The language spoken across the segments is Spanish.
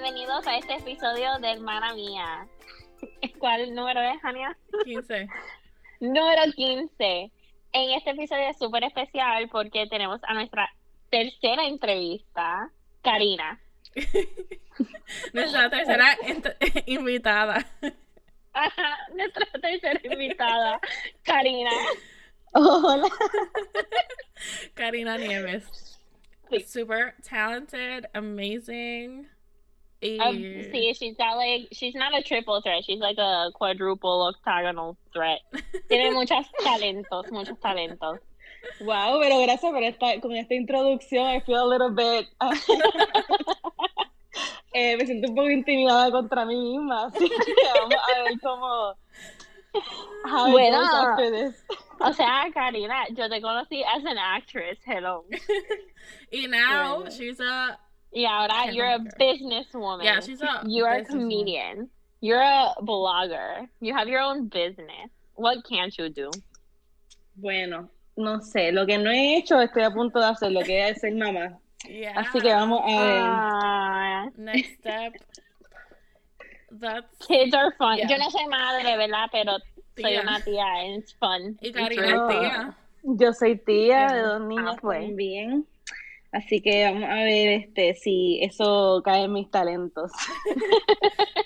Bienvenidos a este episodio de Hermana Mía. ¿Cuál número es, Jania? 15. Número 15. En este episodio es súper especial porque tenemos a nuestra tercera entrevista, Karina. Nuestra tercera invitada. Ajá, nuestra tercera invitada, Karina. Hola. Karina Nieves. Sí. Super talented, amazing. Y Um, sí, she's got like, she's not a triple threat, she's like a quadruple octagonal threat. Tiene muchos talentos, muchos talentos. Wow, pero gracias por esta, con esta introducción. I feel a little bit. eh, me siento un poco intimidada contra mí misma, así que vamos a ver cómo. how Bueno. goes after this. O sea, Karina, yo te conocí as an actress, hello. y now Bueno. she's a Y ahora Qué you're a loca. businesswoman. yeah, she's a you are a businesswoman. comedian. You're a blogger. You have your own business. What can't you do? Bueno, no sé, lo que no he hecho estoy a punto de hacer, lo que es ser mamá. Yeah. Así que vamos a ver. Ah, Next step. That's kids are fun. Yeah. Yo no soy madre, ¿verdad? Pero soy Tía. una tía and it's fun. y It's Karina really es tía. Yo soy tía Yeah. de dos niñas Ah, pues. también. Así que vamos a ver este si eso cae en mis talentos.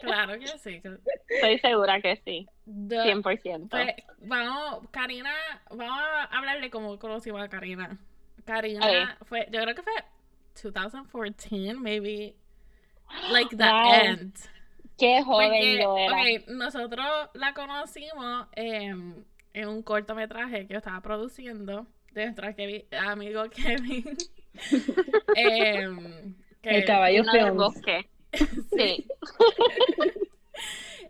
Claro que sí. Estoy segura que sí. The- 100%. Pues, vamos, Karina, vamos a hablarle cómo conocimos a Karina. Karina fue, yo creo que fue 2014, maybe, like the Wow. end. Qué joven Porque, yo era. nosotros la conocimos en un cortometraje que yo estaba produciendo de nuestro amigo Kevin. Em, que- El caballo Films. bosque. Sí.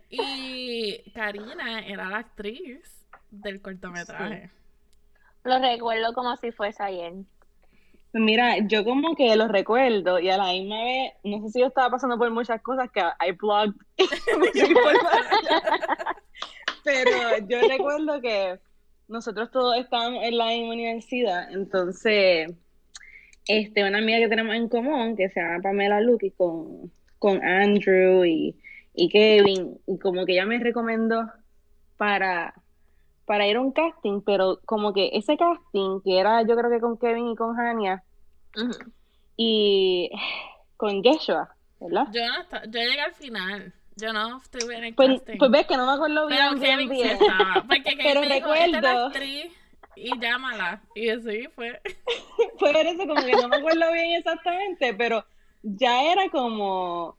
Y Karina era la actriz del cortometraje. Lo recuerdo como si fuese ayer. Pues Mira, yo como que lo recuerdo y a la misma vez, no sé si yo estaba pasando por muchas cosas que I blogged mucha información. Pero yo recuerdo que nosotros todos estábamos en la misma universidad, entonces este, una amiga que tenemos en común que se llama Pamela Lucky con, con Andrew y, y Kevin, y como que ella me recomendó para, para ir a un casting, pero como que ese casting, que era yo creo que con Kevin y con Hania y con Yeshua, ¿verdad? Yo, no yo llegué al final. Yo no estuve en el Pues, casting. pues ves que no me acuerdo bien, Pero bien, Kevin sí bien. estaba. Porque Kevin Pero me dijo, esta recuerdo- actriz y llámala. Y así fue. Fue eso, como que no me acuerdo bien exactamente, pero ya era como,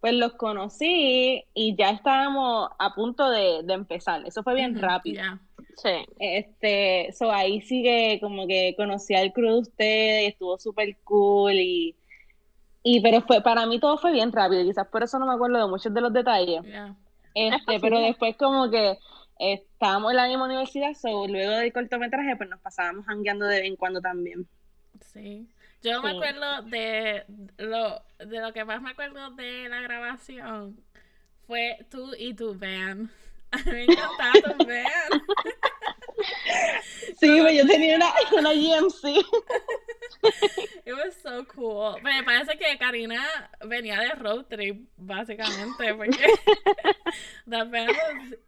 pues los conocí y ya estábamos a punto de, de empezar. Eso fue bien rápido. ya. Sí. Este, so ahí sí que como que conocí al crew de ustedes y estuvo súper cool y, y pero fue, para mí todo fue bien rápido, quizás por eso no me acuerdo de muchos de los detalles. ya. Este, pero después como que estábamos en la misma universidad, so luego del cortometraje pues nos pasábamos jangueando de vez en cuando también. Sí. Yo me acuerdo de lo, de lo que más me acuerdo de la grabación fue tú y tu van. A mí me encantaba tu van. Sí, pues yo tenía una, una GMC. It was so cool. Me parece que Karina venía de road trip, básicamente, porque van was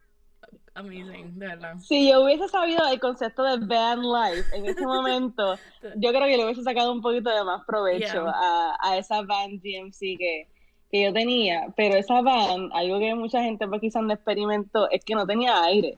amazing, de verdad. Si yo hubiese sabido el concepto de van life en ese momento, yo creo que le hubiese sacado un poquito de más provecho Yeah. a, a esa van GMC que, que yo tenía. Pero esa van, algo que mucha gente pues quizás no experimentó, es que no tenía aire.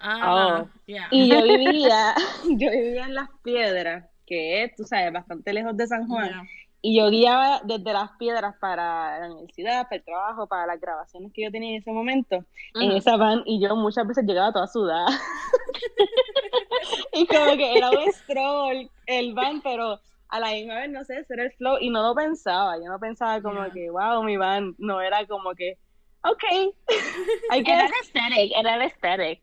Ah, Oh. yeah. Y yo vivía, yo vivía en Las Piedras, que es, tú sabes, bastante lejos de San Juan. Yeah. Y yo guiaba desde Las Piedras para la universidad, para el trabajo, para las grabaciones que yo tenía en ese momento, en esa van, y yo muchas veces llegaba toda sudada. y como que era un stroll el van, pero a la misma vez, no sé, ese era el flow, y no lo pensaba, yo no pensaba como Yeah. que, wow, mi van, no era como que, ok, I Era el aesthetic, era el aesthetic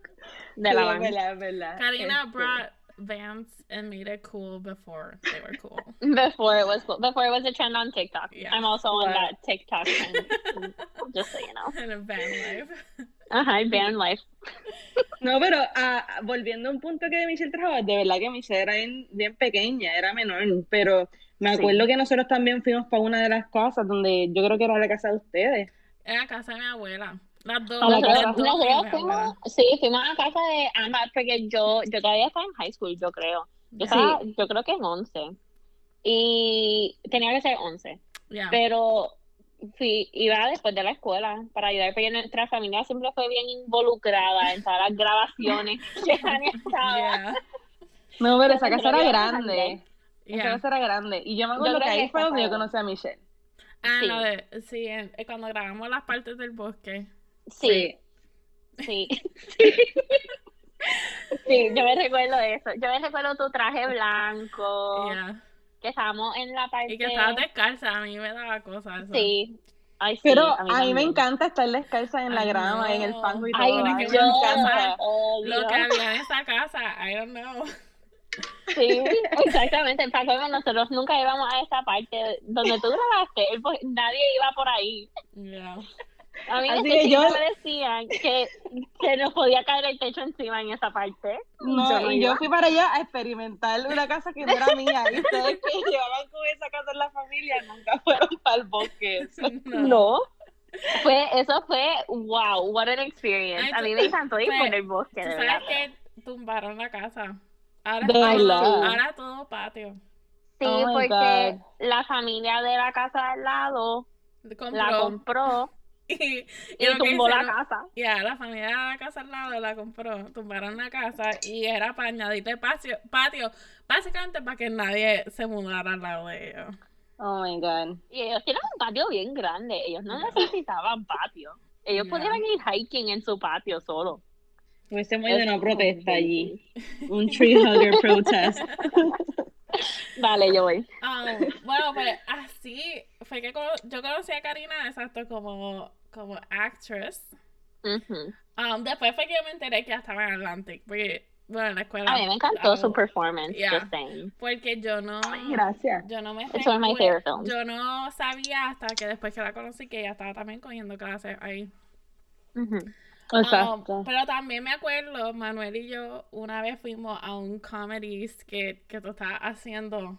de Sí, la banda. verdad, verdad. Karina Este, brought Vans and made it cool before they were cool. Before it was before it was a trend on TikTok. Yeah. I'm also on that TikTok trend. just so you know. And a van life. Ajá, van life. No, pero ah, volviendo a un punto que de Michelle trabajaba, de verdad que Michelle era bien, bien pequeña, era menor, pero Me Sí. acuerdo que nosotros también fuimos para una de las casas donde yo creo que era la casa de ustedes. Era casa de mi abuela. Las dos. Las fuimos, sí, fuimos a casa de ambas, porque yo, yo todavía estaba en high school, yo creo. Yo, Ya, estaba, yo creo que en 11. Y tenía que ser 11. ya. Pero fui, iba después de la escuela para ayudar, porque nuestra familia siempre fue bien involucrada en todas las grabaciones que estaba. Ya, No, pero esa casa era grande. Esa casa era grande. Y yo me acuerdo Yo que ahí fue donde yo conocí a Michelle. Ah, Sí. de, sí, en- eh, cuando grabamos las partes del bosque. Sí, sí. Sí, yo me recuerdo de eso. Yo me recuerdo tu traje blanco, que estábamos en la parte... Y que estabas descalza, a mí me daba cosas eso. Sí. Ay, sí, Pero a mí, me encanta estar descalza en la Ay, grama, en el no. fango y todo. Ay, mí me encanta. Lo que había en esa casa, I don't know. Sí, exactamente. Colmo, nosotros nunca íbamos a esa parte donde tú grabaste. él, pues, nadie iba por ahí. Ya. A mí Así desde que yo- me decían que se nos podía caer el techo encima en esa parte. No, Yo no y yo fui para allá a experimentar una casa que no era mía. Y ustedes que llevaban con esa casa en la familia nunca fueron para el bosque. Eso. No. Fue, eso fue, wow, what an experience. Ay, a mí me encantó ir por el bosque, Tú de sabes verdad. que tumbaron la casa. Ahora, todo patio. Sí, Oh porque God. la familia de la casa de al lado Compró. la compró y, y y lo que tumbó la hicieron- casa. Ya, la familia de la casa al lado la compró, tumbaron la casa y era para añadirle patio, patio, básicamente para que nadie se mudara al lado de ellos. Oh my God. Y ellos tienen un patio bien grande. Ellos no necesitaban patio. Ellos pudieran ir hiking en su patio solo. Hubiésemos ido a una Es protesta allí. Un tree hugger protest. Dale, yo voy. Um, bueno, pues así fue que yo conocí a Karina, exacto, como, como actress. Ujú. Um, después fue que yo me enteré que ya estaba en Atlantic, porque, bueno, en la escuela. A mí me encantó um, su performance. Yeah. just saying. Porque yo no. Gracias. Yo no me It's one of my favorite films. Yo no sabía hasta que después que la conocí que ella estaba también cogiendo clases ahí. Ujú. Exacto. Um, pero también me acuerdo, Manuel y yo una vez fuimos a un comedy skit que tú estabas haciendo.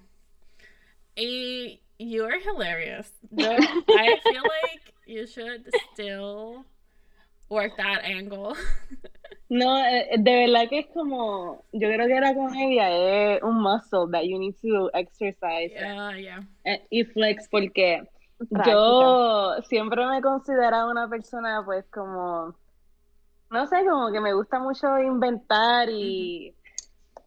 Y you are hilarious. Yo, I feel like you should still work that angle. No, eh, de verdad que es como, yo creo que la comedia es un muscle that you need to exercise Yeah, yeah. eh, y flex porque Práctica. yo siempre me he considerado una persona pues como, no sé, como que me gusta mucho inventar y,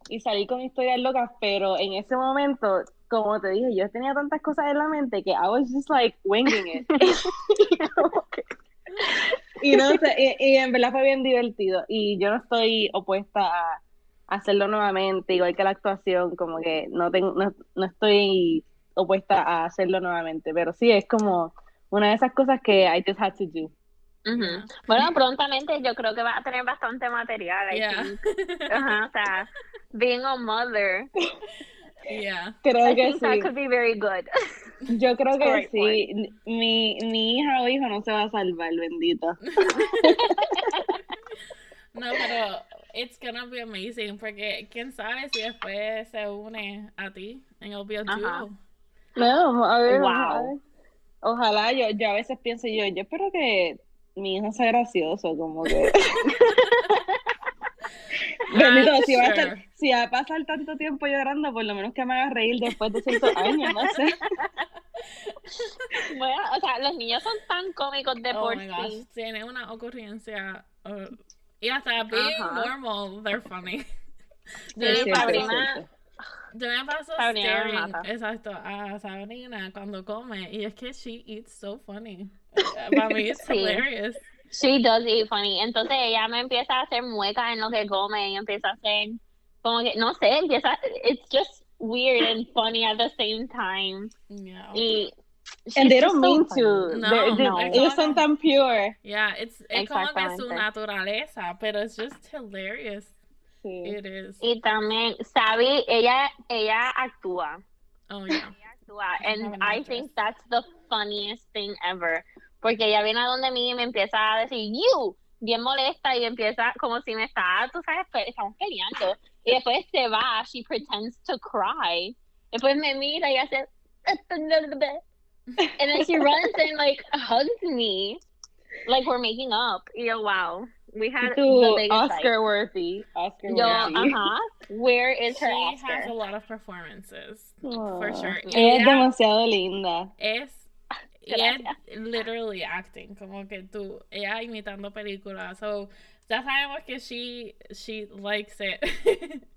y salir con historias locas, pero en ese momento, como te dije, yo tenía tantas cosas en la mente que I was just like winging it. Y no sé, y, y en verdad fue bien divertido. Y yo no estoy opuesta a hacerlo nuevamente, igual que la actuación, como que no, tengo, no, no estoy opuesta a hacerlo nuevamente, pero sí es como una de esas cosas que I just had to do. Ujú. Bueno, prontamente yo creo que va a tener bastante material. I Yeah. think. Ajá, o sea, being a mother, Yeah. Creo I que think that sí. could be very good. Yo creo que sí. Mi, mi hija o hijo no se va a salvar, bendito. No, pero it's gonna be amazing porque quién sabe si después se une a ti en Ajá. Duo. No, a ver, Wow. ojalá. Ojalá, yo, yo a veces pienso yo, yo espero que mi hijo sea gracioso, como que... Bendito, si va, a estar- si va a pasar tanto tiempo llorando, por lo menos que me haga reír después de ciertos años, no sé. Bueno, o sea, los niños son tan cómicos de Oh por sí. tiene una ocurrencia uh, y hasta being Ajá. normal, they're funny. Yo Sí, es Sabrina- yo me paso staring, exacto, a Sabrina cuando come y es que she eats so funny. Para mí Sí. hilarious. She does eat funny. Entonces ella me empieza a hacer muecas en lo que come y empieza a hacer como que, no sé, empieza, it's just weird and funny at the same time. Yeah. Y And they don't so mean funny. to. No, They're just- no. Ellos son tan pure. Yeah, it's, es como que su naturaleza, pero it's just hilarious. Sí. It is. Y también, Sabi, ella, ella actúa. Oh, yeah. Ella actúa. And an I think that's the funniest thing ever. Porque ella viene a donde mí y me empieza a decir, you, bien molesta y empieza como si me está, tú sabes, estamos peleando. Y después se va, she pretends to cry. Después me mira y hace, and then she runs and like hugs me, like we're making up. Yo, wow, we had the Tú, biggest Oscar fight. worthy. Oscar Yo, worthy. uh huh. Where is her She has Oscar? a lot of performances. Aw. For sure. Es Ella- demasiado linda. Es y es Gracias. literally acting, como que tú, ella imitando películas. So, ya sabemos que she, she likes it.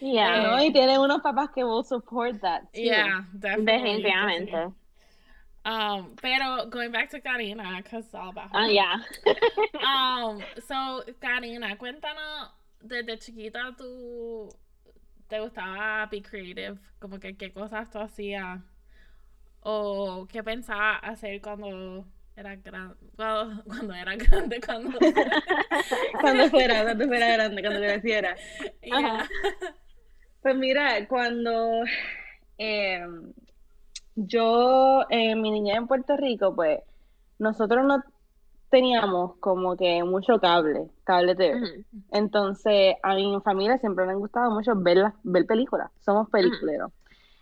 Yeah, ¿no? Y tiene unos papás que will support that. too. yeah, definitely. definitivamente. Um, pero going back to Karina, because it's all about her. Ah, yeah. Um, so, Karina, cuéntanos, desde chiquita tú te gustaba be creative, como que qué cosas tú hacías o qué pensabas hacer cuando era grande, cuando, cuando era grande, cuando Cuando fuera, cuando fuera grande, cuando creciera. Yeah. Pues mira, cuando eh, yo en mi niñez en Puerto Rico, pues nosotros no teníamos como que mucho cable, cable TV. Ujú. Entonces, a mi familia siempre me han gustado mucho ver, las- ver películas. Somos peliculeros.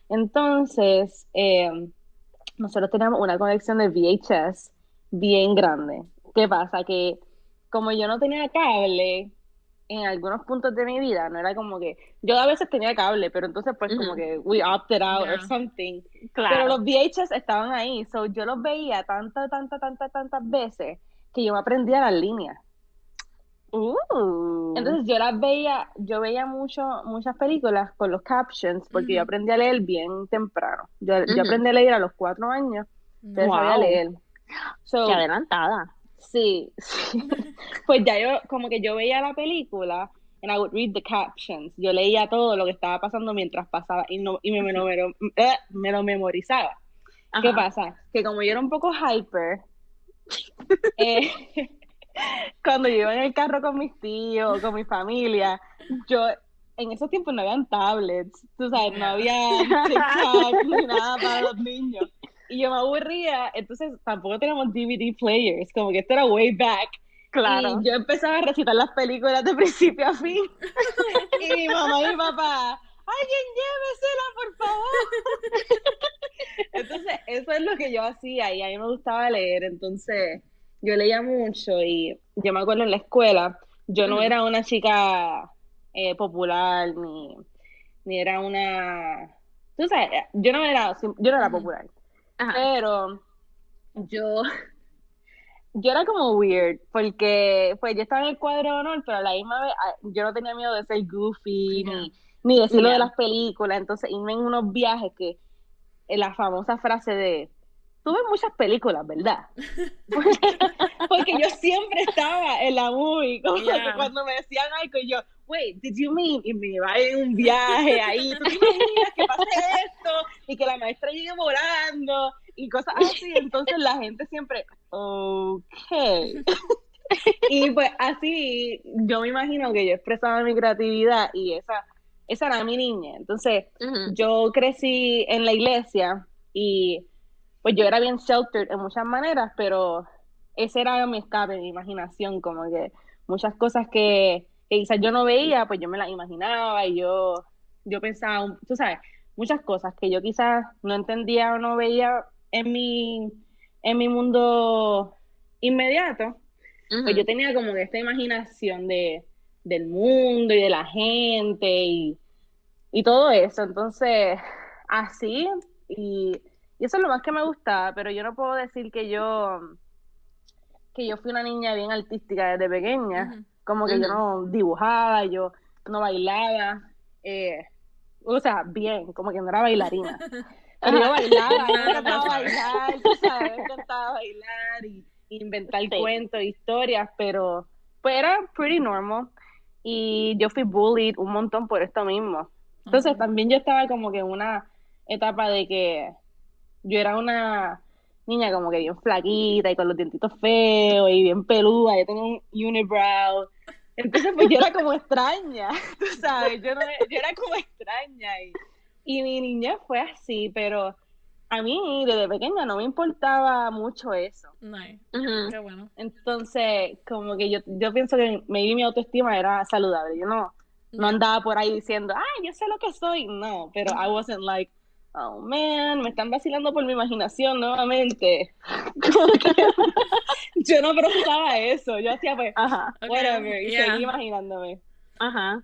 Entonces, eh, nosotros teníamos una colección de VHS bien grande. ¿Qué pasa? Que como yo no tenía cable, en algunos puntos de mi vida, no era como que, yo a veces tenía cable, pero entonces pues como que we opted out or Yeah. something. Pero Claro. los VHS estaban ahí, so yo los veía tantas, tantas, tantas, tantas veces que yo me aprendía las líneas. Uh. Entonces yo las veía, yo veía mucho, muchas películas con los captions porque yo Ujú. aprendí a leer bien temprano. Yo, yo aprendí a leer a los cuatro años, pero Wow. sabía leer. So, Qué adelantada. sí, sí. Pues ya yo, como que yo veía la película and I would read the captions. Yo leía todo lo que estaba pasando mientras pasaba y, no, y me, eh, me lo memorizaba. ¿Qué pasa? Que como yo era un poco hyper, eh, cuando yo iba en el carro con mis tíos, con mi familia, yo en esos tiempos no habían tablets, tú sabes, no había TikTok ni nada para los niños. Y yo me aburría, entonces tampoco teníamos DVD players, como que esto era way back. Claro. Y yo empezaba a recitar las películas de principio a fin. y mi mamá y mi papá, alguien llévesela, por favor. Entonces, eso es lo que yo hacía y a mí me gustaba leer. Entonces, yo leía mucho y yo me acuerdo en la escuela, yo no era una chica eh, popular ni, ni era una... Tú sabes, yo no era, yo no era popular. Ajá. Pero yo, yo era como weird, porque pues yo estaba en el cuadro de honor, pero a la misma vez ah, yo no tenía miedo de ser goofy, ni, ni decirlo de Ya. las películas, entonces irme en unos viajes que la famosa frase de tú ves muchas películas, ¿verdad? Porque yo siempre estaba en la movie, como Yeah. que cuando me decían algo, y yo, wait, did you mean? Y me iba en un viaje ahí, tú imaginas que pase esto, y que la maestra llegue volando, y cosas así, entonces la gente siempre, ok. Y pues así, yo me imagino que yo expresaba mi creatividad, y esa, esa era mi niña, entonces yo crecí en la iglesia y pues yo era bien sheltered en muchas maneras, pero ese era mi escape, mi imaginación, como que muchas cosas que, que quizás yo no veía, pues yo me las imaginaba y yo, yo pensaba, tú sabes, muchas cosas que yo quizás no entendía o no veía en mi, en mi mundo inmediato, pues yo tenía como que esta imaginación de, del mundo y de la gente y, y todo eso. Entonces, así, y, y eso es lo más que me gustaba, pero yo no puedo decir que yo, que yo fui una niña bien artística desde pequeña, como que yo no dibujaba, yo no bailaba, eh, o sea, bien, como que no era bailarina. Pero yo bailaba, yo encantaba bailar, tú sabes, me encantaba bailar y, inventar Sí. cuentos, historias, pero pues era pretty normal. Y yo fui bullied un montón por esto mismo. Entonces también yo estaba como que en una etapa de que yo era una niña como que bien flaquita y con los dientitos feos y bien peluda, yo tenía un unibrow. Entonces pues yo era como extraña, tú sabes, yo, no, yo era como extraña y, y mi niñez fue así, pero a mí desde pequeña no me importaba mucho eso. Ujú. Qué bueno. Entonces, como que yo, yo pienso que maybe mi autoestima era saludable. Yo no, no andaba por ahí diciendo, ah, yo sé lo que soy. No, pero I wasn't like, oh man, me están vacilando por mi imaginación nuevamente. yo no procesaba eso, yo hacía pues, Ajá. Whatever, y yeah. seguí imaginándome. Ajá.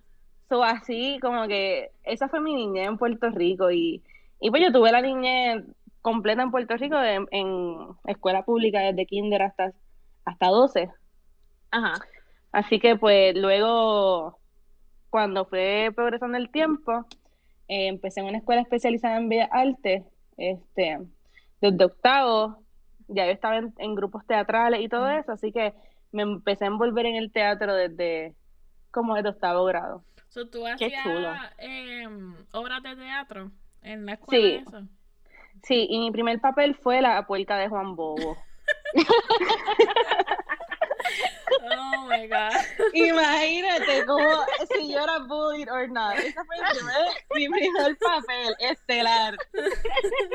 So, así como que esa fue mi niñez en Puerto Rico y, y pues yo tuve la niñez completa en Puerto Rico en, en escuela pública desde kinder hasta, hasta 12. Ajá. Así que pues luego, cuando fue progresando el tiempo, eh, empecé en una escuela especializada en Bellas Artes, este, desde octavo, ya yo estaba en, en grupos teatrales y todo eso, así que me empecé a envolver en el teatro desde como desde octavo grado. So, ¿Tú Qué hacías chulo. em, obras de teatro en la escuela? Sí. eso? Sí, y mi primer papel fue la puerca de Juan Bobo. Oh my god. Imagínate como si yo era bullied or not. Ese fue el primer, mi primer papel estelar.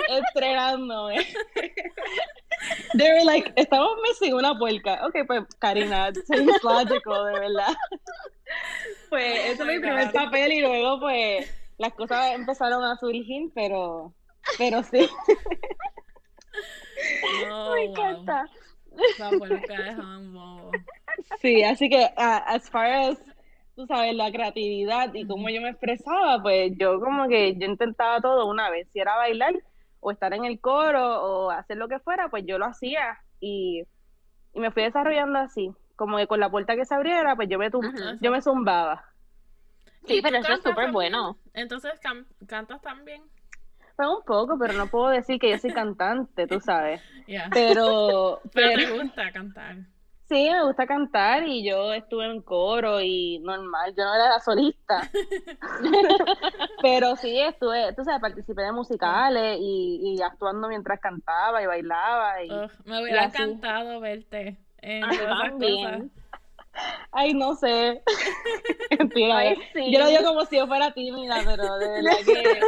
Estrenándome. They were like, estamos missing una puerca. Ok, pues Karina, seems logical, de verdad. Pues ese Oh fue mi primer papel y luego pues las cosas empezaron a surgir, pero, pero sí. Oh, Me wow. La puerca de. Sí, así que ah, as far as, tú sabes, la creatividad y cómo yo me expresaba, pues yo como que yo intentaba todo una vez, si era bailar o estar en el coro o hacer lo que fuera, pues yo lo hacía y, y me fui desarrollando así, como que con la puerta que se abriera, pues yo me, tum- yo me zumbaba. Sí, ¿Y tú pero eso es súper bueno. Entonces, can- ¿cantas también? Pues un poco, pero no puedo decir que yo soy cantante, tú sabes. Pero, Pero pero te gusta cantar. sí, me gusta cantar y yo estuve en coro y normal, yo no era la solista. Pero sí, estuve, tú sabes, participé de musicales y, y actuando mientras cantaba y bailaba. Y... Me hubiera así. encantado verte en A mí todas esas cosas. Ay, no sé. Mentira, Ay, eh. sí. Yo lo digo como si yo fuera tímida, pero de verdad que,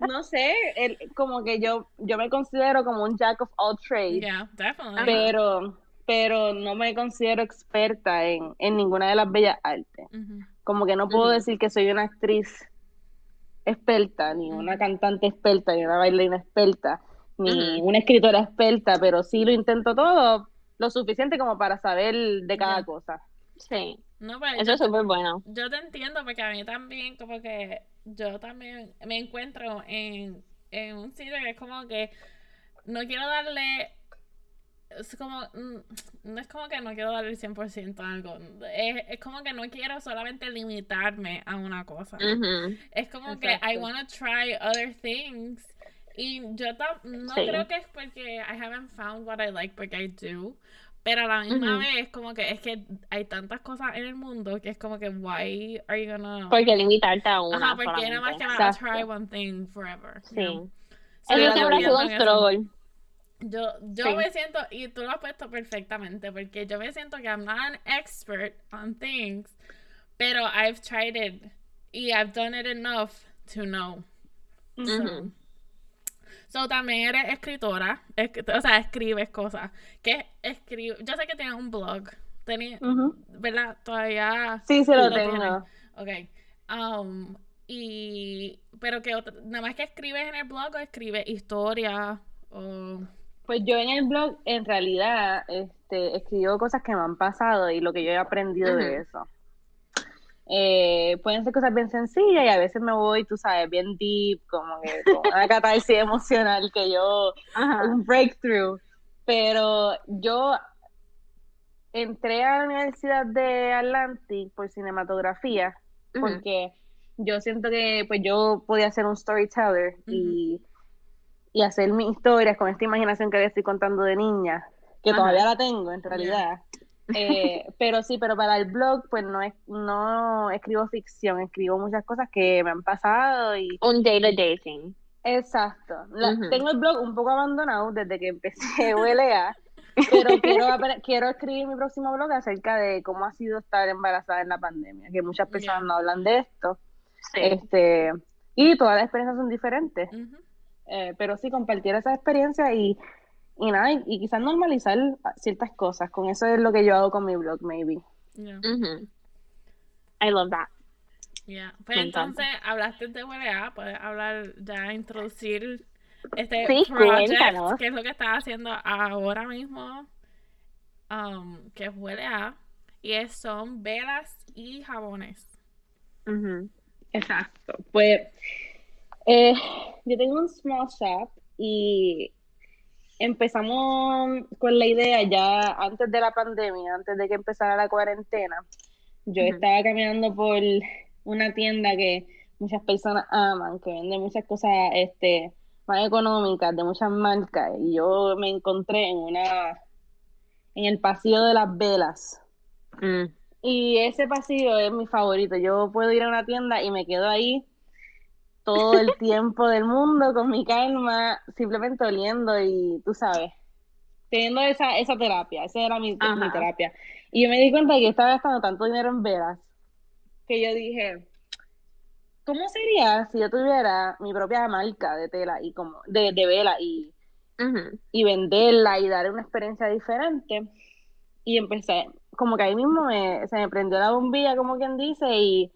no sé, el- como que yo, yo me considero como un jack of all trades, Yeah, definitely. pero, pero no me considero experta en, en ninguna de las bellas artes. Como que no puedo decir que soy una actriz experta, ni una cantante experta, ni una bailarina experta, ni una escritora experta, pero sí lo intento todo lo suficiente como para saber de cada cosa. Sí, No, pero eso es súper bueno. yo te entiendo porque a mí también, como que yo también me encuentro en, en un sitio que es como que no quiero darle. Es como. mm, No es como que no quiero darle el 100% a algo. Es, es como que no quiero solamente limitarme a una cosa. Es como que. I want to try other things. Y yo no Sí. creo que es porque I haven't found what I like, porque I do. Pero a la misma vez, como que es que hay tantas cosas en el mundo que es como que, why are you gonna. Porque limitarte a una Ajá, porque nada más que vas a Exacto. try one thing forever. you Sí. know? Eso So, yo siempre ha entiendo sido un en eso. struggle. Yo, yo Sí. me siento, y tú lo has puesto perfectamente, porque yo me siento que I'm not an expert on things, pero I've tried it y I've done it enough to know. So también eres escritora, es- o sea, escribes cosas. ¿Qué escribe? Yo sé que tienes un blog, tení- Ujú. ¿verdad? Todavía Sí, sí lo lo tengo. tienes. Ok. Um, y, pero que nada más que escribes en el blog o escribes historias o... Pues yo en el blog, en realidad, este, escribo cosas que me han pasado y lo que yo he aprendido de eso. Eh, pueden ser cosas bien sencillas y a veces me voy, tú sabes, bien deep, como que con una catarsis emocional que yo, Ajá. un breakthrough. Pero yo entré a la Universidad de Atlantic por cinematografía porque yo siento que pues yo podía ser un storyteller y, y hacer mis historias con esta imaginación que le estoy contando de niña, que Ajá. todavía la tengo en realidad. Eh, pero sí, pero para el blog pues no es, no escribo ficción, escribo muchas cosas que me han pasado y Un day thing. exacto. La-. Tengo el blog un poco abandonado desde que empecé ULA, pero quiero, quiero escribir mi próximo blog acerca de cómo ha sido estar embarazada en la pandemia, que muchas personas no hablan de esto. Sí. Este, y todas las experiencias son diferentes. Eh, pero sí compartir esa experiencia y, y nada, y, y quizás normalizar ciertas cosas. Con eso es lo que yo hago con mi blog, maybe. Yeah, Ujú. I love that. yeah. Pues Me encanta. entonces, hablaste de WLA, puedes hablar, ya introducir este Sí, project, que es lo que estás haciendo ahora mismo, um, que huele a, y es- son velas y jabones. Ujú. Exacto. Pues eh, yo tengo un small shop y empezamos con la idea ya antes de la pandemia, antes de que empezara la cuarentena. Yo estaba caminando por una tienda que muchas personas aman, que vende muchas cosas este, más económicas, de muchas marcas, y yo me encontré en una, en el pasillo de las velas. Mm. Y ese pasillo es mi favorito. Yo puedo ir a una tienda y me quedo ahí todo el tiempo del mundo con mi calma, simplemente oliendo y tú sabes, teniendo esa, esa terapia. Esa era mi, mi terapia. Y yo me di cuenta de que estaba gastando tanto dinero en velas que yo dije, ¿cómo sería si yo tuviera mi propia marca de tela y como de, de vela y Ujú. y venderla y dar una experiencia diferente. Y empecé, como que ahí mismo me- se me prendió la bombilla, como quien dice, y,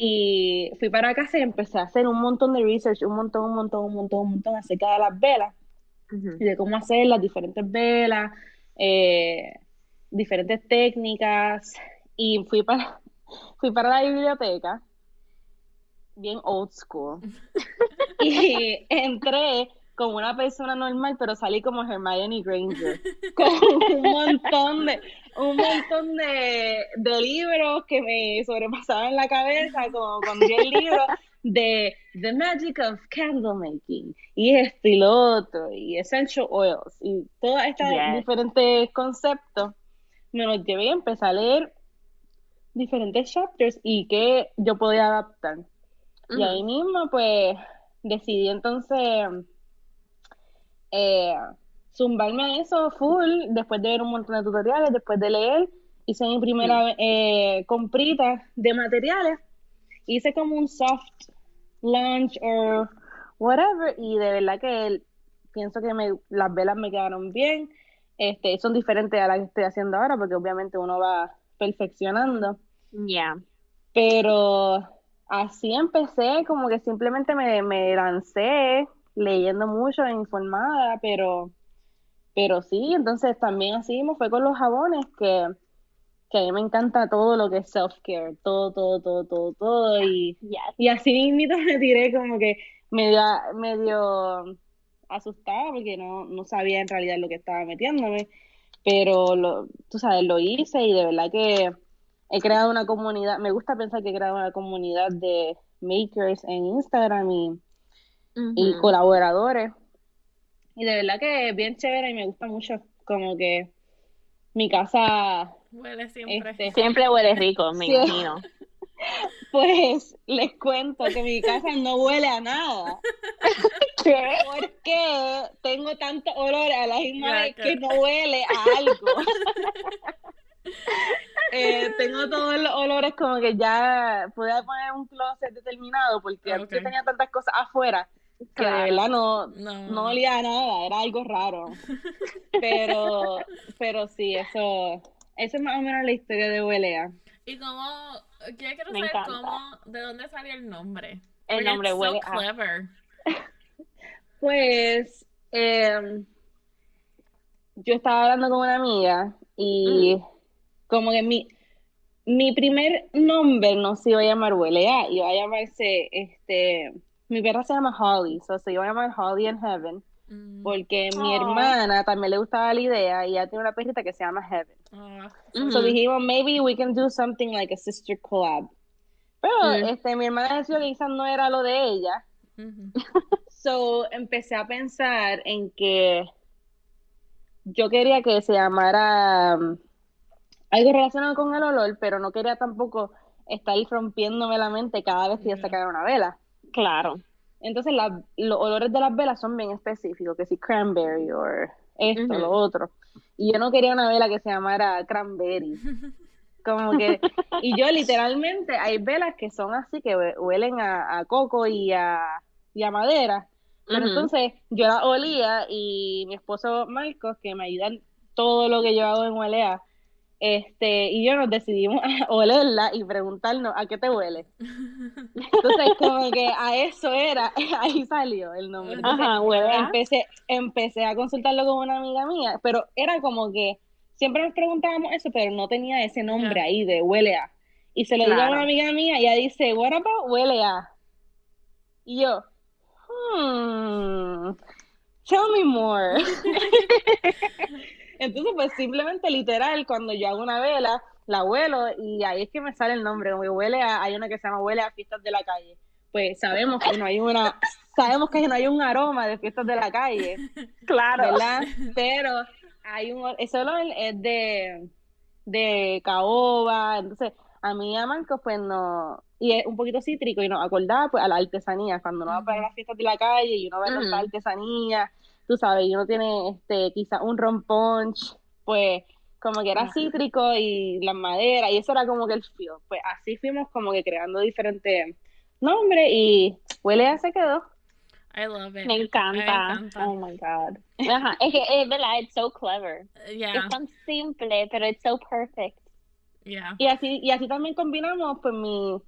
y fui para casa y empecé a hacer un montón de research, un montón, un montón, un montón, un montón acerca de las velas y de cómo hacer las diferentes velas, eh, diferentes técnicas. Y fui para, fui para la biblioteca, bien old school. Y entré como una persona normal, pero salí como Hermione Granger, con un montón de, un montón de, de libros que me sobrepasaban la cabeza, como con 10 libros de The Magic of Candle Making, y esto y lo otro, y Essential Oils, y todos estos Yes. diferentes conceptos, me los llevé y empecé a leer diferentes chapters y que yo podía adaptar. Y ahí mismo, pues, decidí entonces eh, zumbarme a eso full, después de ver un montón de tutoriales, después de leer, hice mi primera eh, comprita de materiales, hice como un soft launch o whatever, y de verdad que el- pienso que me, las velas me quedaron bien, este, son diferentes a las que estoy haciendo ahora, porque obviamente uno va perfeccionando. Ya. Pero así empecé, como que simplemente me, me lancé leyendo mucho, informada, pero, pero sí, entonces también así mismo fue con los jabones, que, que a mí me encanta todo lo que es self-care, todo, todo, todo, todo, todo, y, Yes. y así mismito me tiré como que medio, medio asustada porque no, no sabía en realidad lo que estaba metiéndome, pero lo, tú sabes, lo hice y de verdad que he creado una comunidad, me gusta pensar que he creado una comunidad de makers en Instagram y, y colaboradores. Y de verdad que es bien chévere y me gusta mucho, como que mi casa, Huele siempre. este, Siempre huele rico, me Sí. imagino. pues les cuento que mi casa no huele a nada, ¿Qué? porque tengo tanto olor a la misma vez que- no huele a algo. Eh, tengo todos los olores como que ya pude poner un closet determinado porque Ok. yo tenía tantas cosas afuera que de verdad no, No. no olía a nada, era algo raro. Pero, pero sí, eso, eso es más o menos la historia de Huelea. Y cómo, yo quiero Me saber encanta. cómo, de dónde salió el nombre. El Porque nombre huele so a- clever. Pues, em, yo estaba hablando con una amiga y como que mi, mi primer nombre no se iba a llamar Huelea, iba a llamarse, este, mi perra se llama Holly, so se iba a llamar Holly in Heaven, Mm. porque mi hermana también le gustaba la idea y ella tiene una perrita que se llama Heaven. Ah, Ujú. So dijimos, maybe we can do something like a sister collab. Pero Mm. este, mi hermana decidió que quizás no era lo de ella. ujú. So empecé a pensar en que yo quería que se llamara um, algo relacionado con el olor, pero no quería tampoco estar rompiéndome la mente cada vez que yo sacara una vela. Claro. Entonces la- los olores de las velas son bien específicos, que si cranberry o esto, lo otro. Y yo no quería una vela que se llamara cranberry. Como que, y yo literalmente, hay velas que son así, que hue- huelen a, a coco y a, y a madera. Pero entonces yo la olía y mi esposo Marcos, que me ayuda en todo lo que yo hago en Huelea, este, y yo nos decidimos a olerla y preguntarnos a qué te huele. Entonces, como que a eso era, ahí salió el nombre. Entonces, Ajá, huele empecé, empecé a consultarlo con una amiga mía, pero era como que siempre nos preguntábamos eso, pero no tenía ese nombre ahí de huele a. Y se lo digo a Claro. una amiga mía y ella dice, what about huele a? Y yo, hmm, tell me more. Entonces, pues simplemente literal, cuando yo hago una vela, la huelo y ahí es que me sale el nombre, como que huele a, hay una que se llama huele a fiestas de la calle. Pues sabemos que no hay una, sabemos que no hay un aroma de fiestas de la calle, Claro. ¿verdad? Pero hay un, ese olor es de, de caoba, entonces a mí a Marcos pues no, y es un poquito cítrico y nos acordaba pues a la artesanía, cuando uno va para las fiestas de la calle y uno ve Ujú. tanta artesanía, tú sabes, y uno tiene este quizás un ron punch, pues como que era Ajá. cítrico y las maderas, y eso era como que el feel. Pues así fuimos como que creando diferentes nombres y huele a se quedó. I love it. Me encanta. Me encanta. Oh my god. Ajá. Es que es verdad, it's so clever. Yeah, Es tan simple, pero it's so perfect. yeah. Y así, y así también combinamos pues mi,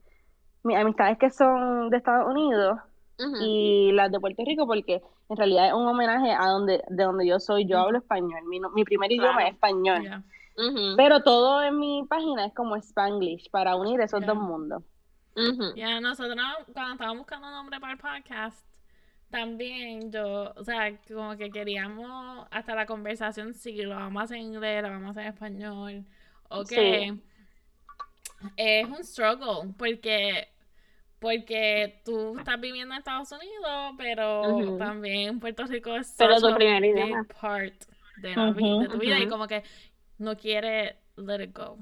mis amistades que son de Estados Unidos Y las de Puerto Rico, porque en realidad es un homenaje a donde, de donde yo soy, yo hablo español, mi, no- mi primer idioma Claro. es español, yeah. Pero todo en mi página es como Spanglish, para unir esos dos mundos. Ya, nosotros cuando estábamos buscando nombre para el podcast, también yo, o sea, como que queríamos hasta la conversación, si lo vamos a hacer en inglés, lo vamos a hacer en español, ok. Sí. Es un struggle, porque, porque tú estás viviendo en Estados Unidos, pero también Puerto Rico es Pero such tu a primer big idioma. part de, la de tu vida y como que no quiere let it go.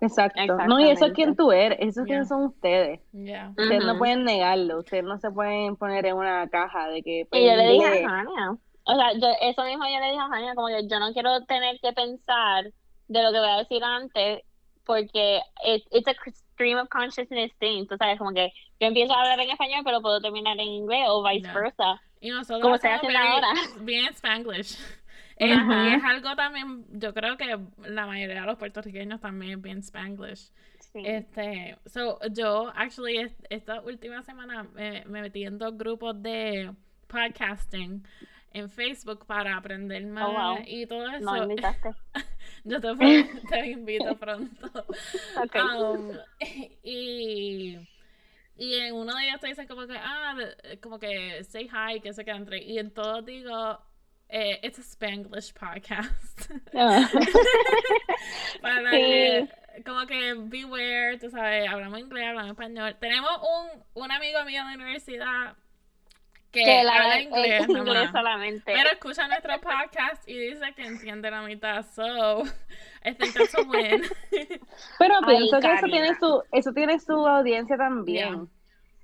Exacto. No, y eso es quien tú eres, eso es Ya. quién son ustedes. Yeah. Ustedes no pueden negarlo, ustedes no se pueden poner en una caja de que pues, Y yo le dije a Hania, o sea, yo, eso mismo yo le dije a Hania, como que yo no quiero tener que pensar de lo que voy a decir antes, porque it, it's a stream of consciousness thing, tú sabes, como que yo empiezo a hablar en español, pero puedo terminar en inglés o Ya. viceversa. Y nosotros Como haciendo very- ahora. bien Spanglish. Es- Ajá. y es algo también, yo creo que la mayoría de los puertorriqueños también es bien Spanglish. Sí. Este, so, yo, actually, es- esta última semana me, me metí en dos grupos de podcasting en Facebook para aprender más wow. y todo eso. no invitaste. Yo te, te invito pronto. Ok. Um, y, y en uno de ellos te dicen como que, ah, de- como que say hi, que se queda entre. Y en todos digo, eh, it's a Spanglish podcast. Ah. Para Sí. que, como que beware, tú sabes, hablamos inglés, hablamos español. Tenemos un, un amigo mío de la universidad que, que la habla inglés, inglés nomás. solamente. Pero escucha nuestro podcast y dice que entiende la mitad. So, I think that's a win. Pero Ay, pienso que eso tiene su, eso tiene su audiencia también.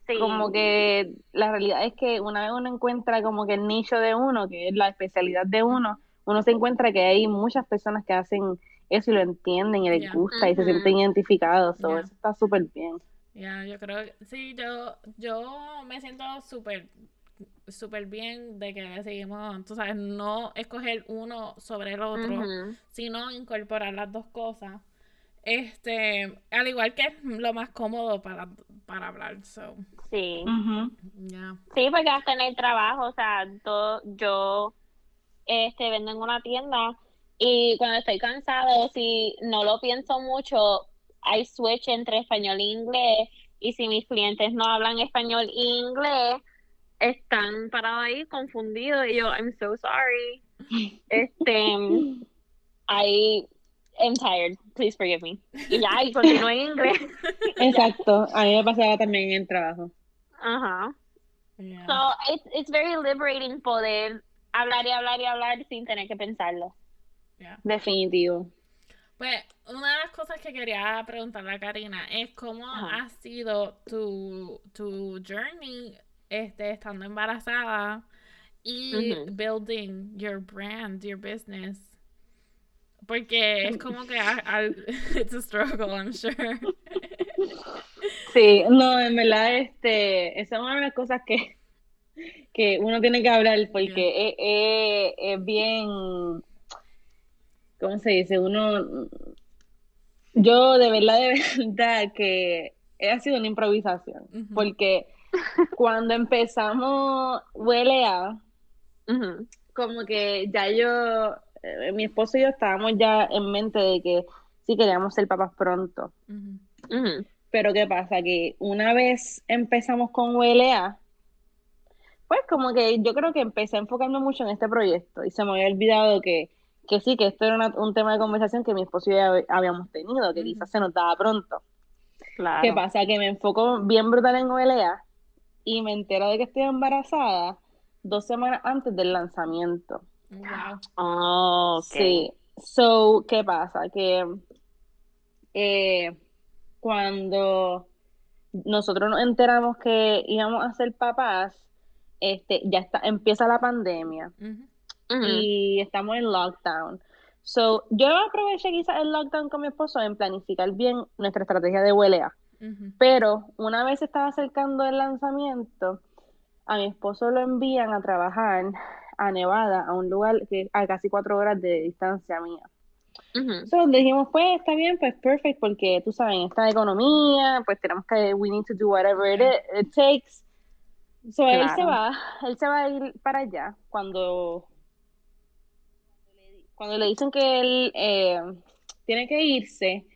Sí. Como que la realidad es que una vez uno encuentra como que el nicho de uno, que es la especialidad de uno, uno se encuentra que hay muchas personas que hacen eso y lo entienden y les gusta y se sienten identificados. So. Eso está súper bien. Ya, yo creo que sí, yo, yo me siento súper súper bien de que decidimos, tú sabes, no escoger uno sobre el otro, sino incorporar las dos cosas. Este, al igual que es lo más cómodo para, para hablar, so, Sí. ya. Sí, porque hasta en el trabajo, o sea, todo, yo este, vendo en una tienda y cuando estoy cansado, si no lo pienso mucho, hay switch entre español e inglés y si mis clientes no hablan español e inglés, están parados ahí confundidos y yo, I'm so sorry. Este, I am tired, please forgive me. Y ya, y continúo en inglés. Exacto. A mí me pasaba también en el trabajo. Ajá. So, it's, it's very liberating poder hablar y hablar y hablar sin tener que pensarlo. Definitivo. Pues una de las cosas que quería preguntarle a Karina es cómo Ajá. ha sido tu, tu journey este, estando embarazada y building your brand, your business. Porque es como que a- al- it's a struggle, I'm sure. Sí, no, en verdad, este, esa es una de las cosas que, que uno tiene que hablar porque es, es- es bien, ¿cómo se dice? Uno, Yo de verdad, de verdad que ha sido una improvisación, porque cuando empezamos Huele a, como que ya yo, eh, mi esposo y yo estábamos ya en mente de que sí queríamos ser papás pronto. Pero ¿qué pasa? Que una vez empezamos con ULA, pues como que yo creo que empecé a enfocarme mucho en este proyecto y se me había olvidado que, que sí, que esto era una- un tema de conversación que mi esposo y yo habíamos tenido, que quizás se nos daba pronto. Claro. ¿Qué pasa? Que me enfoco bien brutal en ULA y me entero de que estoy embarazada dos semanas antes del lanzamiento. Wow. Oh. Sí. So, ¿qué pasa? Que eh, cuando nosotros nos enteramos que íbamos a ser papás, este, ya está, empieza la pandemia y estamos en lockdown. So, yo aproveché quizás el lockdown con mi esposo en planificar bien nuestra estrategia de huelea. Ujú. Pero una vez estaba acercando el lanzamiento, a mi esposo lo envían a trabajar a Nevada, a un lugar que a casi cuatro horas de distancia mía. Ujú. Entonces dijimos, pues está bien, pues perfect, porque tú sabes, esta economía, pues tenemos que, we need to do whatever it, it takes. So él se Claro. va, él se va a ir para allá cuando, cuando le dicen que él eh, tiene que irse,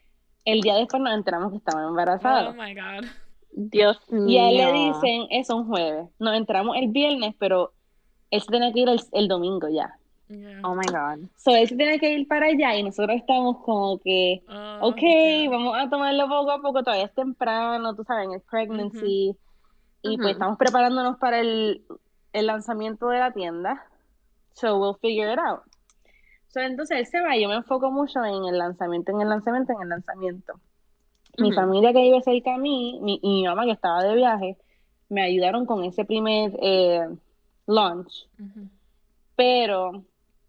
el día después nos enteramos que estaba embarazada. Oh my god. Dios Y a él le mío. dicen, es un jueves. Nos entramos el viernes, pero él se tiene que ir el, el domingo ya. Yeah. Oh my God. So él se tiene que ir para allá y nosotros estamos como que, Oh, ok, yeah. vamos a tomarlo poco a poco, todavía es temprano, tú sabes, el pregnancy. Y pues estamos preparándonos para el, el lanzamiento de la tienda. So we'll figure it out. So entonces él se va yo me enfoco mucho en el lanzamiento, en el lanzamiento, en el lanzamiento. Mi familia que vive cerca a mí, mi, y mi mamá que estaba de viaje, me ayudaron con ese primer eh, launch. Pero